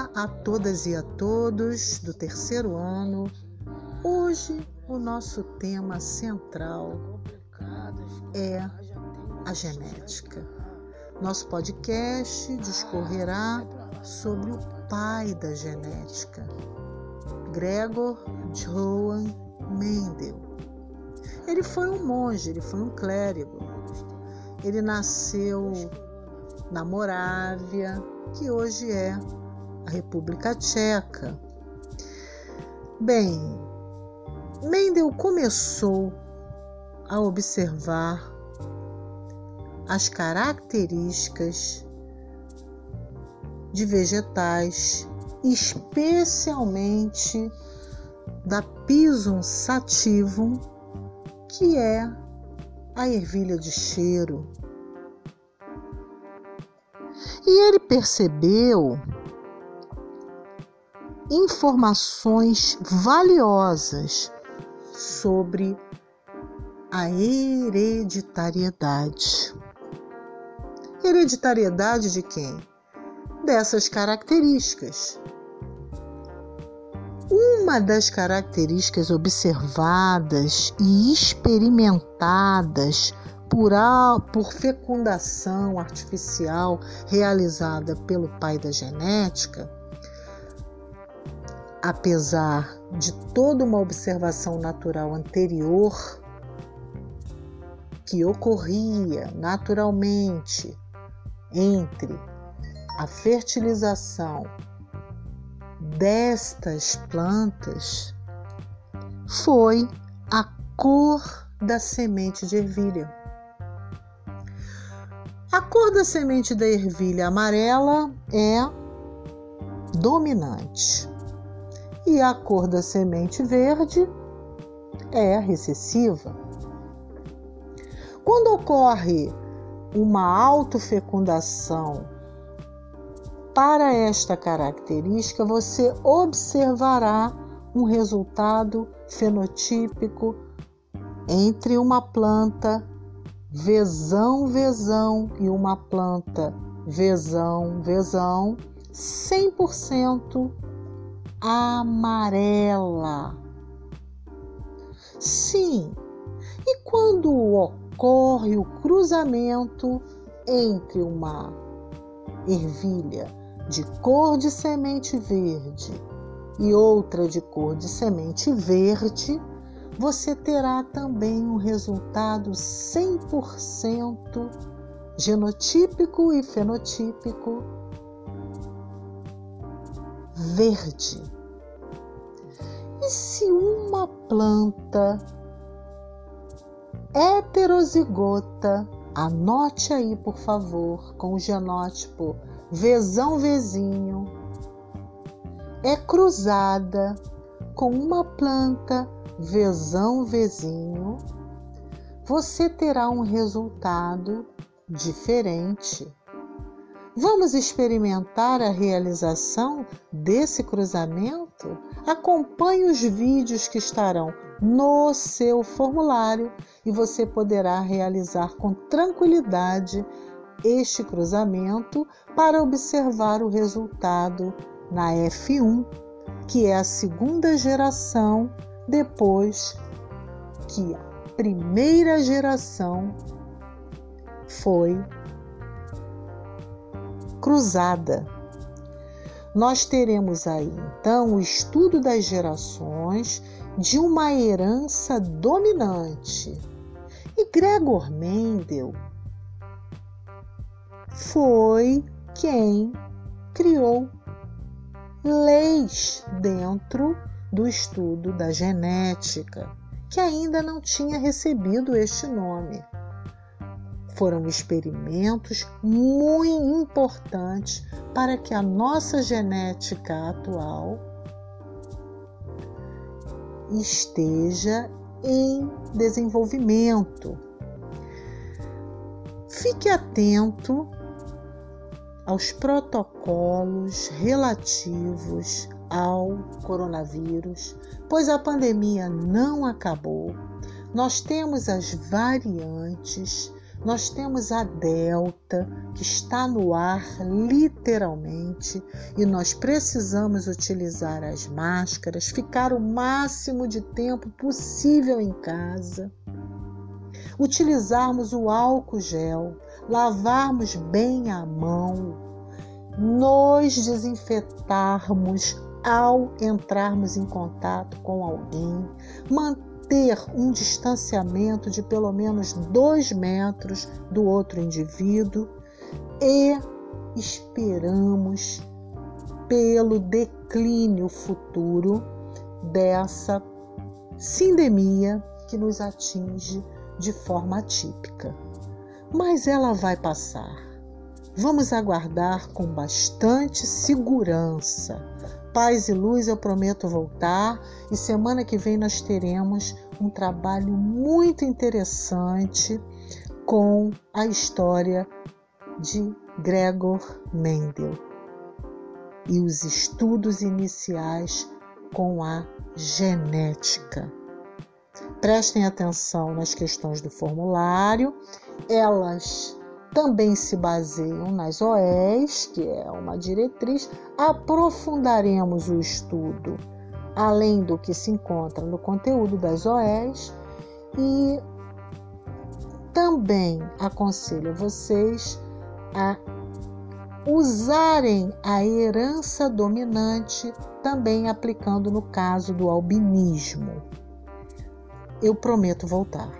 Olá a todas e a todos do terceiro ano. Hoje o nosso tema central é a genética. Nosso podcast discorrerá sobre o pai da genética, Gregor Johann Mendel. Ele foi um monge, ele foi um clérigo. Ele nasceu na Morávia, que hoje é a República Tcheca. Bem, Mendel começou a observar as características de vegetais, especialmente da Pisum sativum, que é a ervilha de cheiro. E ele percebeu informações valiosas sobre a hereditariedade. Hereditariedade de quem? Dessas características. Uma das características observadas e experimentadas por, por fecundação artificial realizada pelo pai da genética, apesar de toda uma observação natural anterior que ocorria naturalmente entre a fertilização destas plantas, foi a cor da semente de ervilha. A cor da semente da ervilha amarela é dominante e a cor da semente verde é recessiva. Quando ocorre uma autofecundação para esta característica, você observará um resultado fenotípico entre uma planta vezão vezão e uma planta vezão vezão 100% amarela. Sim, e quando ocorre o cruzamento entre uma ervilha de cor de semente verde e outra de cor de semente verde, você terá também um resultado 100% genotípico e fenotípico verde. E se uma planta heterozigota, anote aí por favor com o genótipo Vezão Vezinho, é cruzada com uma planta Vezão Vezinho, você terá um resultado diferente. Vamos experimentar a realização desse cruzamento? Acompanhe os vídeos que estarão no seu formulário e você poderá realizar com tranquilidade este cruzamento para observar o resultado na F1, que é a segunda geração depois que a primeira geração foi cruzada. Nós teremos aí então o estudo das gerações de uma herança dominante. E Gregor Mendel foi quem criou leis dentro do estudo da genética, que ainda não tinha recebido este nome foram experimentos muito importantes para que a nossa genética atual esteja em desenvolvimento. Fique atento aos protocolos relativos ao coronavírus, pois a pandemia não acabou. Nós temos as variantes Nós temos a Delta, que está no ar literalmente, e nós precisamos utilizar as máscaras, ficar o máximo de tempo possível em casa, utilizarmos o álcool gel, lavarmos bem a mão, nos desinfetarmos ao entrarmos em contato com alguém, manter ter um distanciamento de pelo menos dois metros do outro indivíduo e esperamos pelo declínio futuro dessa sindemia que nos atinge de forma atípica. Mas ela vai passar. Vamos aguardar com bastante segurança Paz e luz, eu prometo voltar e semana que vem nós teremos um trabalho muito interessante com a história de Gregor Mendel e os estudos iniciais com a genética. Prestem atenção nas questões do formulário, elas também se baseiam nas OEs, que é uma diretriz, aprofundaremos o estudo além do que se encontra no conteúdo das OEs e também aconselho vocês a usarem a herança dominante, também aplicando no caso do albinismo. Eu prometo voltar.